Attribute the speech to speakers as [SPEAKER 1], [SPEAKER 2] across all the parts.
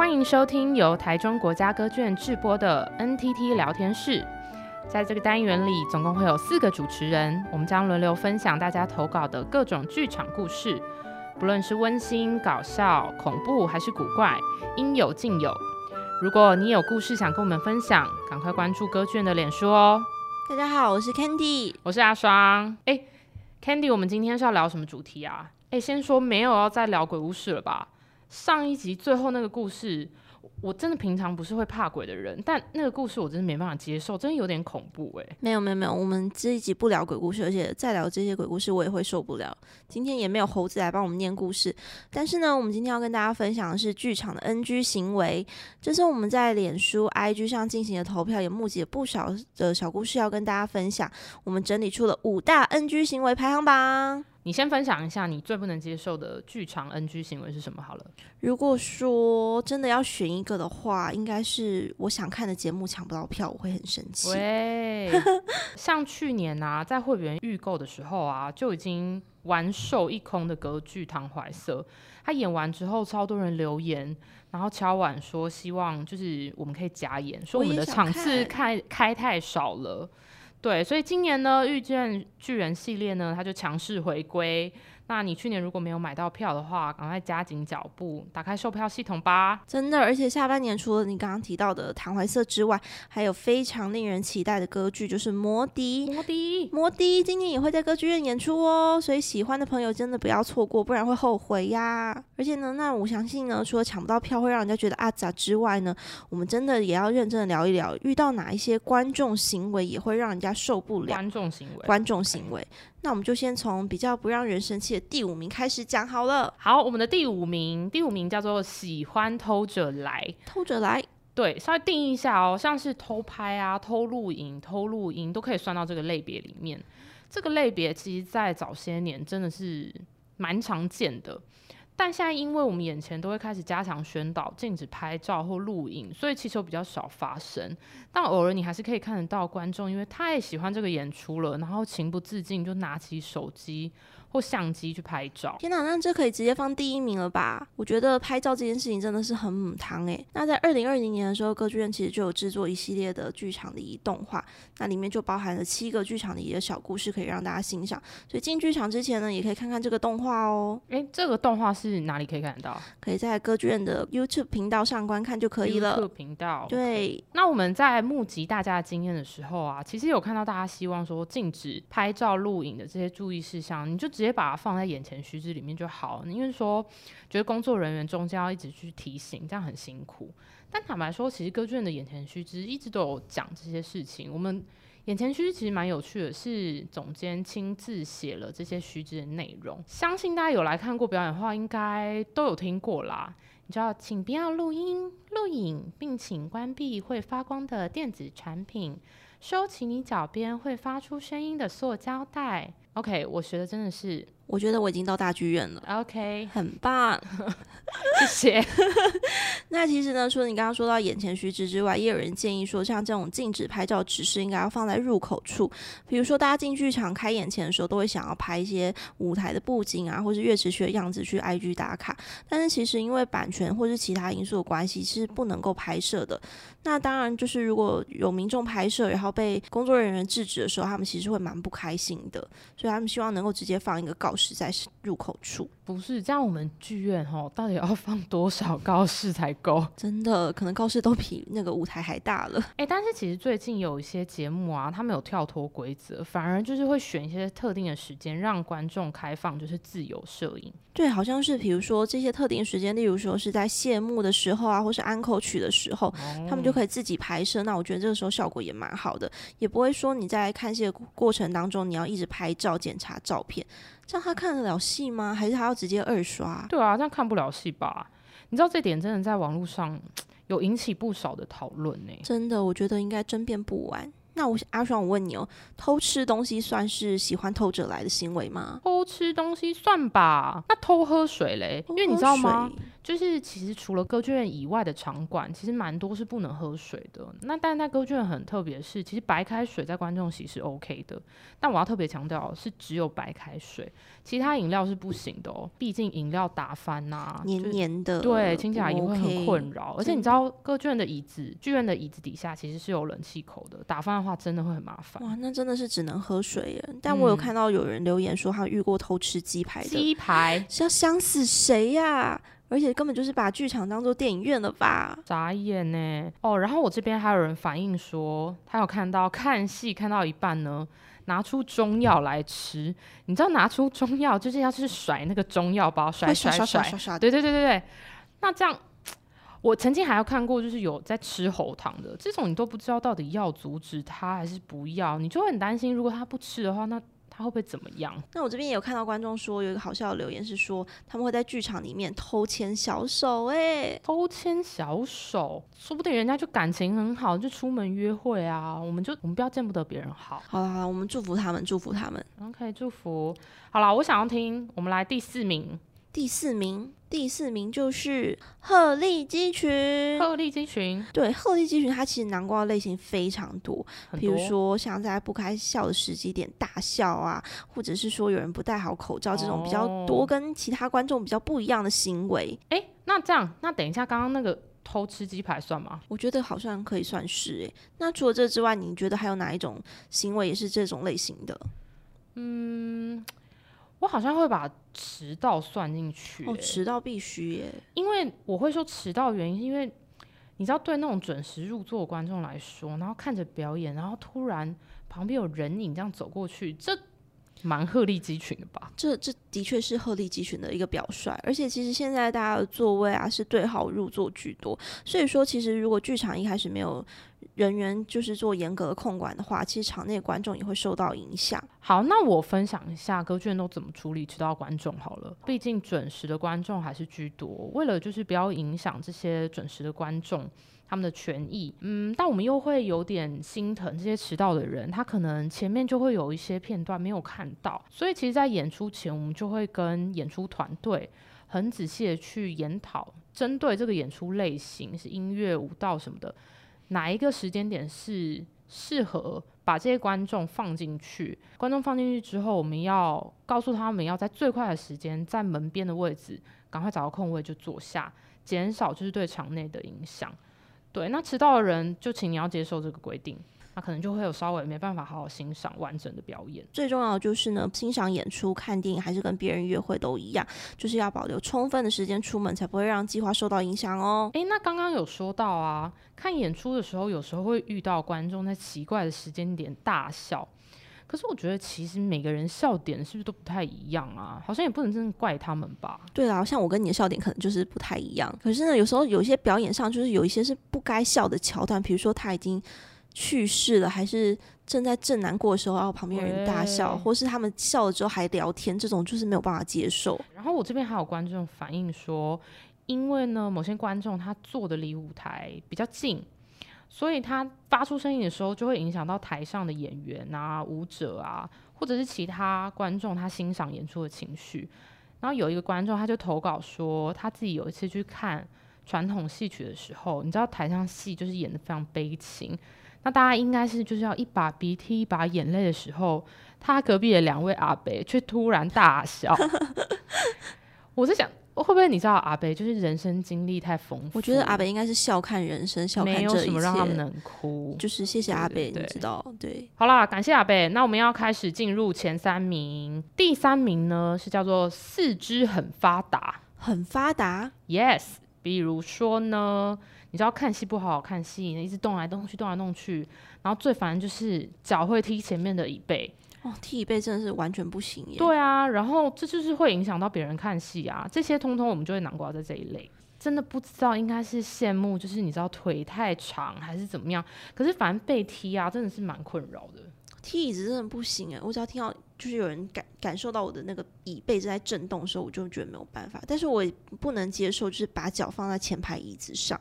[SPEAKER 1] 欢迎收听由台中国家歌剧院制播的 NTT 聊天室。在这个单元里，总共会有四个主持人，我们将轮流分享大家投稿的各种剧场故事，不论是温馨、搞笑、恐怖还是古怪，应有尽有。如果你有故事想跟我们分享，赶快关注歌剧院的脸书哦。
[SPEAKER 2] 大家好，我是 Candy，
[SPEAKER 1] 我是阿双。哎，Candy，我们今天是要聊什么主题啊？哎，先说没有要再聊鬼故事了吧？上一集最后那个故事，我真的平常不是会怕鬼的人，但那个故事我真的没办法接受，真的有点恐怖哎。
[SPEAKER 2] 没有没有没有，我们这一集不聊鬼故事，而且再聊这些鬼故事我也会受不了。今天也没有猴子来帮我们念故事，但是呢，我们今天要跟大家分享的是剧场的 NG 行为。这是我们在脸书、IG 上进行的投票，也募集了不少的小故事要跟大家分享。我们整理出了五大 NG 行为排行榜。
[SPEAKER 1] 你先分享一下你最不能接受的剧场 NG 行为是什么好了。
[SPEAKER 2] 如果说真的要选一个的话，应该是我想看的节目抢不到票，我会很生气。
[SPEAKER 1] 喂，像去年啊，在会员预购的时候啊，就已经完售一空的歌剧《唐怀瑟》，他演完之后，超多人留言，然后敲碗说希望就是我们可以加演，说我们的场次开开太少了。对，所以今年呢，遇见巨人系列呢，它就强势回归。那你去年如果没有买到票的话，赶快加紧脚步，打开售票系统吧！
[SPEAKER 2] 真的，而且下半年除了你刚刚提到的《唐怀瑟》之外，还有非常令人期待的歌剧，就是《魔笛》。
[SPEAKER 1] 魔笛，
[SPEAKER 2] 魔笛，今年也会在歌剧院演出哦，所以喜欢的朋友真的不要错过，不然会后悔呀！而且呢，那我相信呢，除了抢不到票会让人家觉得啊咋之外呢，我们真的也要认真的聊一聊，遇到哪一些观众行为也会让人家受不了。
[SPEAKER 1] 观众行为，
[SPEAKER 2] 观众行为。那我们就先从比较不让人生气的第五名开始讲好了。
[SPEAKER 1] 好，我们的第五名，第五名叫做喜欢偷着来。
[SPEAKER 2] 偷着来，
[SPEAKER 1] 对，稍微定义一下哦，像是偷拍啊、偷录影、偷录音，都可以算到这个类别里面。这个类别其实，在早些年真的是蛮常见的。但现在，因为我们眼前都会开始加强宣导，禁止拍照或录影，所以气球比较少发生。但偶尔你还是可以看得到观众，因为太喜欢这个演出了，然后情不自禁就拿起手机或相机去拍照。
[SPEAKER 2] 天哪，那这可以直接放第一名了吧？我觉得拍照这件事情真的是很母汤诶。那在二零二零年的时候，歌剧院其实就有制作一系列的剧场礼仪动画，那里面就包含了七个剧场礼仪的小故事，可以让大家欣赏。所以进剧场之前呢，也可以看看这个动画哦。
[SPEAKER 1] 诶，这个动画是哪里可以看得到？
[SPEAKER 2] 可以在歌剧院的 YouTube 频道上观看就可以了。
[SPEAKER 1] YouTube 频道。
[SPEAKER 2] 对。Okay.
[SPEAKER 1] 那我们在募集大家的经验的时候啊，其实有看到大家希望说禁止拍照录影的这些注意事项，你就直接把它放在眼前须知里面就好，因为说觉得工作人员中间要一直去提醒，这样很辛苦。但坦白说，其实歌剧院的眼前须知一直都有讲这些事情。我们眼前须知其实蛮有趣的，是总监亲自写了这些须知的内容。相信大家有来看过表演的话，应该都有听过啦。你知道，请不要录音、录影，并请关闭会发光的电子产品，收起你脚边会发出声音的塑胶袋。OK，我学的真的是。
[SPEAKER 2] 我觉得我已经到大剧院了
[SPEAKER 1] ，OK，
[SPEAKER 2] 很棒，
[SPEAKER 1] 谢谢。
[SPEAKER 2] 那其实呢，除了你刚刚说到眼前须知之外，也有人建议说，像这种禁止拍照指示应该要放在入口处。比如说，大家进剧场开演前的时候，都会想要拍一些舞台的布景啊，或是乐池区的样子去 IG 打卡。但是其实因为版权或是其他因素的关系，是不能够拍摄的。那当然就是如果有民众拍摄，然后被工作人员制止的时候，他们其实会蛮不开心的。所以他们希望能够直接放一个告示。在入口处，
[SPEAKER 1] 不是这样。我们剧院哦，到底要放多少告示才够？
[SPEAKER 2] 真的，可能告示都比那个舞台还大了。
[SPEAKER 1] 哎、欸，但是其实最近有一些节目啊，他们有跳脱规则，反而就是会选一些特定的时间让观众开放，就是自由摄影。
[SPEAKER 2] 对，好像是比如说这些特定时间，例如说是在谢幕的时候啊，或是安口曲的时候，哦、他们就可以自己拍摄。那我觉得这个时候效果也蛮好的，也不会说你在看戏的过程当中，你要一直拍照检查照片。这样他看得了戏吗？还是他要直接二刷？
[SPEAKER 1] 对啊，这样看不了戏吧？你知道这点真的在网络上有引起不少的讨论呢。
[SPEAKER 2] 真的，我觉得应该争辩不完。那我阿爽，我问你哦，偷吃东西算是喜欢偷着来的行为吗？
[SPEAKER 1] 偷吃东西算吧。那偷喝水嘞？因为你知道吗？就是其实除了歌剧院以外的场馆，其实蛮多是不能喝水的。那但在歌剧院很特别是，其实白开水在观众席是 OK 的。但我要特别强调是只有白开水，其他饮料是不行的哦。毕竟饮料打翻呐、啊，
[SPEAKER 2] 黏黏的，
[SPEAKER 1] 对，听起来也会很困
[SPEAKER 2] 扰。
[SPEAKER 1] 而且你知道歌剧院的椅子，剧院的椅子底下其实是有冷气口的，打翻的话真的会很麻烦。
[SPEAKER 2] 哇，那真的是只能喝水耶。但我有看到有人留言说他遇过偷吃鸡排的，
[SPEAKER 1] 鸡排
[SPEAKER 2] 是要想死谁呀？而且根本就是把剧场当做电影院了吧？
[SPEAKER 1] 眨眼呢！哦，然后我这边还有人反映说，他有看到看戏看到一半呢，拿出中药来吃。你知道拿出中药就是要去甩那个中药包，甩甩甩甩甩。对对对对对。那这样，我曾经还有看过，就是有在吃喉糖的这种，你都不知道到底要阻止他还是不要，你就会很担心，如果他不吃的话，那。他会不会怎么样？
[SPEAKER 2] 那我这边也有看到观众说，有一个好笑的留言是说，他们会在剧场里面偷牵小手。哎，偷牵小手，说不定人家就感情很好，就出门约会啊。我们就我们不要见不得别人好。好了好了，我们祝福他们，祝福他们。
[SPEAKER 1] OK，祝福。好了，我想要听，我们来第四名。
[SPEAKER 2] 第四名，第四名就是鹤立鸡群。
[SPEAKER 1] 鹤立鸡群，
[SPEAKER 2] 对，鹤立鸡群，它其实南瓜类型非常多，比如说像在不开笑的时机点大笑啊，或者是说有人不戴好口罩这种比较多，跟其他观众比较不一样的行为。
[SPEAKER 1] 哎、哦欸，那这样，那等一下，刚刚那个偷吃鸡排算吗？
[SPEAKER 2] 我觉得好像可以算是。哎，那除了这之外，你觉得还有哪一种行为也是这种类型的？
[SPEAKER 1] 嗯。我好像会把迟到算进去。欸，
[SPEAKER 2] 哦，迟到必须耶，
[SPEAKER 1] 因为我会说迟到原因，是因为你知道，对那种准时入座的观众来说，然后看着表演，然后突然旁边有人影这样走过去，这蛮鹤立鸡群的吧？
[SPEAKER 2] 这这的确是鹤立鸡群的一个表率，而且其实现在大家的座位啊是对号入座居多，所以说其实如果剧场一开始没有。人员就是做严格的控管的话，其实场内观众也会受到影响。
[SPEAKER 1] 好，那我分享一下歌剧院都怎么处理迟到观众好了。毕竟准时的观众还是居多，为了就是不要影响这些准时的观众他们的权益，嗯，但我们又会有点心疼这些迟到的人，他可能前面就会有一些片段没有看到，所以其实，在演出前，我们就会跟演出团队很仔细的去研讨，针对这个演出类型是音乐、舞蹈什么的。哪一个时间点是适合把这些观众放进去？观众放进去之后，我们要告诉他们要在最快的时间在门边的位置赶快找到空位就坐下，减少就是对场内的影响。对，那迟到的人就请你要接受这个规定。那可能就会有稍微没办法好好欣赏完整的表演。
[SPEAKER 2] 最重要的就是呢，欣赏演出、看电影还是跟别人约会都一样，就是要保留充分的时间出门，才不会让计划受到影响哦。
[SPEAKER 1] 诶，那刚刚有说到啊，看演出的时候，有时候会遇到观众在奇怪的时间点大笑。可是我觉得，其实每个人笑点是不是都不太一样啊？好像也不能真的怪他们吧？
[SPEAKER 2] 对啊，像我跟你的笑点可能就是不太一样。可是呢，有时候有一些表演上，就是有一些是不该笑的桥段，比如说他已经。去世了，还是正在正难过的时候，然后旁边人大笑，或是他们笑了之后还聊天，这种就是没有办法接受。
[SPEAKER 1] 然后我这边还有观众反映说，因为呢，某些观众他坐的离舞台比较近，所以他发出声音的时候，就会影响到台上的演员啊、舞者啊，或者是其他观众他欣赏演出的情绪。然后有一个观众他就投稿说，他自己有一次去看传统戏曲的时候，你知道台上戏就是演的非常悲情。那大家应该是就是要一把鼻涕一把眼泪的时候，他隔壁的两位阿伯却突然大笑。我在想，会不会你知道阿伯就是人生经历太丰富？
[SPEAKER 2] 我觉得阿伯应该是笑看人生，笑看这一切，
[SPEAKER 1] 没有什么让他们能哭。
[SPEAKER 2] 就是谢谢阿伯，你知道？对，
[SPEAKER 1] 好啦，感谢阿伯。那我们要开始进入前三名。第三名呢是叫做四肢很发达，
[SPEAKER 2] 很发达。
[SPEAKER 1] Yes，比如说呢。你知道看戏不好好看戏，一直动来动去，动来动去，然后最烦就是脚会踢前面的椅背。
[SPEAKER 2] 哦，踢椅背真的是完全不行耶。
[SPEAKER 1] 对啊，然后这就是会影响到别人看戏啊，这些通通我们就会囊括在这一类。真的不知道应该是羡慕，就是你知道腿太长还是怎么样？可是反正被踢啊，真的是蛮困扰的。
[SPEAKER 2] 踢椅子真的不行哎，我只要听到就是有人感感受到我的那个椅背正在震动的时候，我就觉得没有办法。但是我也不能接受，就是把脚放在前排椅子上。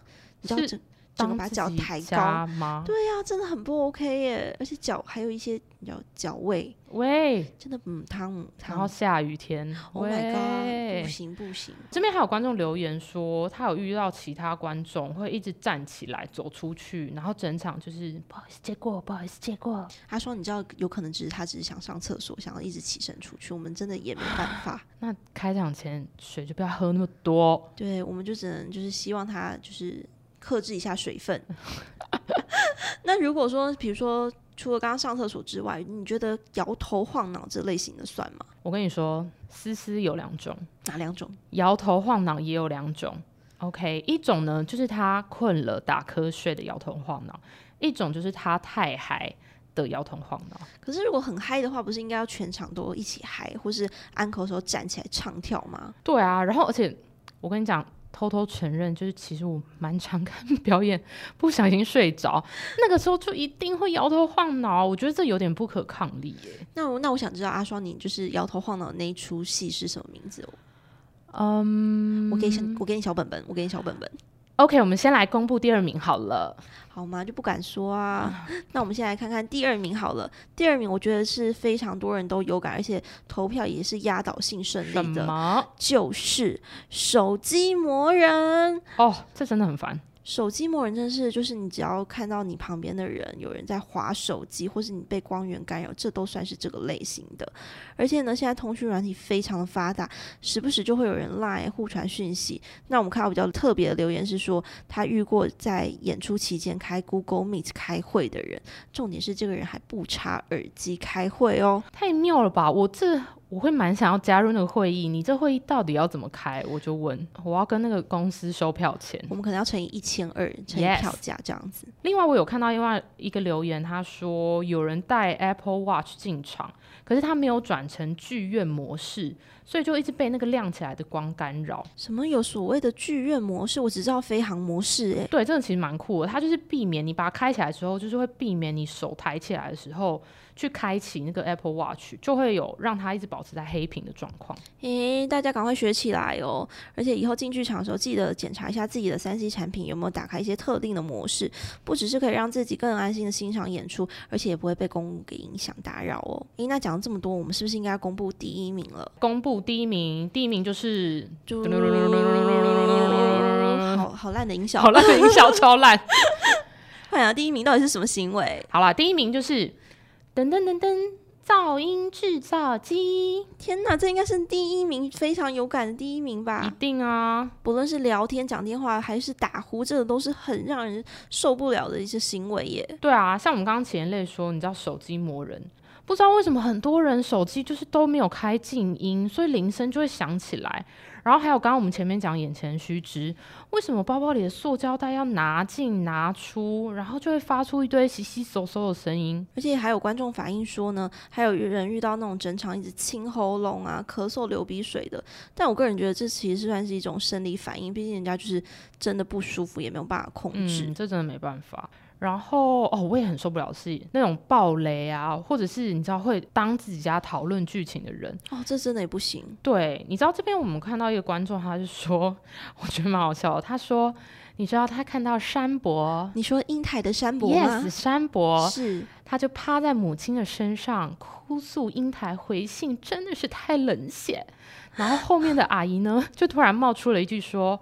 [SPEAKER 1] 是
[SPEAKER 2] 整个把脚抬高吗？对呀、啊，真的很不 OK 耶，而且脚还有一些脚脚味。
[SPEAKER 1] 喂，
[SPEAKER 2] 真的嗯，汤，
[SPEAKER 1] 然后下雨天
[SPEAKER 2] ，Oh my god，不行不行。
[SPEAKER 1] 这边还有观众留言说，他有遇到其他观众会一直站起来走出去，然后整场就是不好意思借过，不好意思借过。
[SPEAKER 2] 他说，你知道，有可能只是他只是想上厕所，想要一直起身出去，我们真的也没办 法。
[SPEAKER 1] 那开场前水就不要喝那么多。
[SPEAKER 2] 对，我们就只能就是希望他就是克制一下水分。那如果说，比如说。除了刚刚上厕所之外，你觉得摇头晃脑这类型的算吗？
[SPEAKER 1] 我跟你说，思思有两种，
[SPEAKER 2] 哪两种？
[SPEAKER 1] 摇头晃脑也有两种。OK，一种呢就是他困了打瞌睡的摇头晃脑，一种就是他太嗨的摇头晃脑。
[SPEAKER 2] 可是如果很嗨的话，不是应该要全场都一起嗨，或是安口的时候站起来唱跳吗？
[SPEAKER 1] 对啊，然后而且我跟你讲。偷偷承认，就是其实我蛮常看表演，不小心睡着，那个时候就一定会摇头晃脑。我觉得这有点不可抗力耶。
[SPEAKER 2] 那我那我想知道阿双，你就是摇头晃脑那一出戏是什么名字？
[SPEAKER 1] 嗯，
[SPEAKER 2] 我给小我给你小本本，我给你小本本。
[SPEAKER 1] OK，我们先来公布第二名好了，
[SPEAKER 2] 好吗？就不敢说啊。那我们先来看看第二名好了。第二名我觉得是非常多人都有感，而且投票也是压倒性胜利的，就是手机魔人。
[SPEAKER 1] 哦，这真的很烦。
[SPEAKER 2] 手机默认真是，就是你只要看到你旁边的人有人在划手机，或是你被光源干扰，这都算是这个类型的。而且呢，现在通讯软体非常的发达，时不时就会有人来互传讯息。那我们看到比较特别的留言是说，他遇过在演出期间开 Google Meet 开会的人，重点是这个人还不插耳机开会哦，
[SPEAKER 1] 太妙了吧！我这。我会蛮想要加入那个会议，你这会议到底要怎么开？我就问，我要跟那个公司收票钱，
[SPEAKER 2] 我们可能要乘以一千二，乘以票价这样子。Yes.
[SPEAKER 1] 另外，我有看到另外一个留言，他说有人带 Apple Watch 进场，可是他没有转成剧院模式，所以就一直被那个亮起来的光干扰。
[SPEAKER 2] 什么有所谓的剧院模式？我只知道飞行模式、欸，诶，
[SPEAKER 1] 对，这个其实蛮酷的，它就是避免你把它开起来的时候，就是会避免你手抬起来的时候。去开启那个 Apple Watch，就会有让它一直保持在黑屏的状况。
[SPEAKER 2] 诶，大家赶快学起来哦！而且以后进剧场的时候，记得检查一下自己的三 C 产品有没有打开一些特定的模式，不只是可以让自己更安心的欣赏演出，而且也不会被公务给影响打扰哦。诶，那讲了这么多，我们是不是应该公布第一名了？
[SPEAKER 1] 公布第一名，第一名就是，
[SPEAKER 2] 好好烂的音效，
[SPEAKER 1] 好烂的音效，超烂。
[SPEAKER 2] 快啊！第一名到底是什么行为？
[SPEAKER 1] 好啦，第一名就是。噔噔噔噔，噪音制造机！
[SPEAKER 2] 天哪，这应该是第一名，非常有感的第一名吧？
[SPEAKER 1] 一定啊！
[SPEAKER 2] 不论是聊天、讲电话，还是打呼，这个都是很让人受不了的一些行为耶。
[SPEAKER 1] 对啊，像我们刚刚前类说，你知道手机磨人，不知道为什么很多人手机就是都没有开静音，所以铃声就会响起来。然后还有刚刚我们前面讲眼前须知，为什么包包里的塑胶袋要拿进拿出，然后就会发出一堆稀稀嗖嗖的声音？而且还有观众反映说呢，还有人遇到那种整场一直清喉咙啊、咳嗽、流鼻水的。但我个人觉得这其实是算是一种生理反应，毕竟人家就是真的不舒服，也没有办法控制。嗯，这真的没办法。然后哦，我也很受不了是那种暴雷啊，或者是你知道会当自己家讨论剧情的人
[SPEAKER 2] 哦，这真的也不行。
[SPEAKER 1] 对，你知道这边我们看到一个观众，他就说，我觉得蛮好笑的。他说，你知道他看到山伯，
[SPEAKER 2] 你说英台的山伯
[SPEAKER 1] ？Yes，山伯
[SPEAKER 2] 是，
[SPEAKER 1] 他就趴在母亲的身上哭诉英台回信真的是太冷血。然后后面的阿姨呢，就突然冒出了一句说，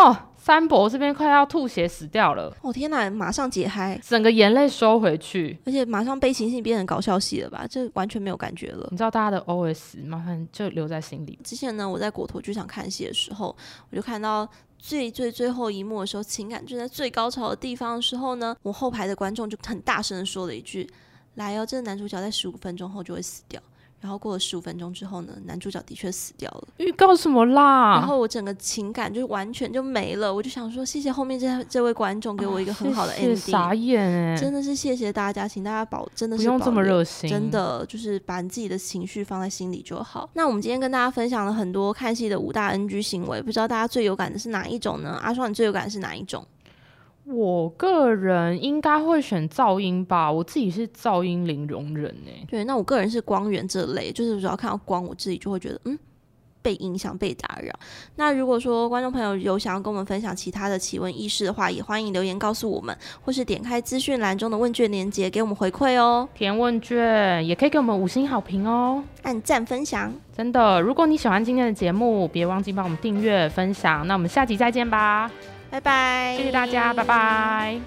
[SPEAKER 1] 哦。三伯这边快要吐血死掉了！
[SPEAKER 2] 哦天哪，马上解嗨，
[SPEAKER 1] 整个眼泪收回去，
[SPEAKER 2] 而且马上悲情戏变成搞笑戏了吧？这完全没有感觉了。
[SPEAKER 1] 你知道大家的 OS，麻烦就留在心里。
[SPEAKER 2] 之前呢，我在国图剧场看戏的时候，我就看到最最最后一幕的时候，情感就在最高潮的地方的时候呢，我后排的观众就很大声的说了一句：“来哦，这个男主角在十五分钟后就会死掉。”然后过了十五分钟之后呢，男主角的确死掉了。
[SPEAKER 1] 预告什么啦？
[SPEAKER 2] 然后我整个情感就完全就没了。我就想说，谢谢后面这这位观众给我一个很好的 ending。
[SPEAKER 1] 傻眼哎！
[SPEAKER 2] 真的是谢谢大家，请大家保，真的是
[SPEAKER 1] 不用这么热心，
[SPEAKER 2] 真的就是把你自己的情绪放在心里就好。那我们今天跟大家分享了很多看戏的五大 NG 行为，不知道大家最有感的是哪一种呢？阿双，你最有感的是哪一种？
[SPEAKER 1] 我个人应该会选噪音吧，我自己是噪音零容忍诶。
[SPEAKER 2] 对，那我个人是光源这类，就是只要看到光，我自己就会觉得嗯，被影响、被打扰。那如果说观众朋友有想要跟我们分享其他的奇闻异事的话，也欢迎留言告诉我们，或是点开资讯栏中的问卷链接给我们回馈哦。
[SPEAKER 1] 填问卷也可以给我们五星好评哦，
[SPEAKER 2] 按赞分享。
[SPEAKER 1] 真的，如果你喜欢今天的节目，别忘记帮我们订阅、分享。那我们下集再见吧，
[SPEAKER 2] 拜拜，
[SPEAKER 1] 谢谢大家，拜拜。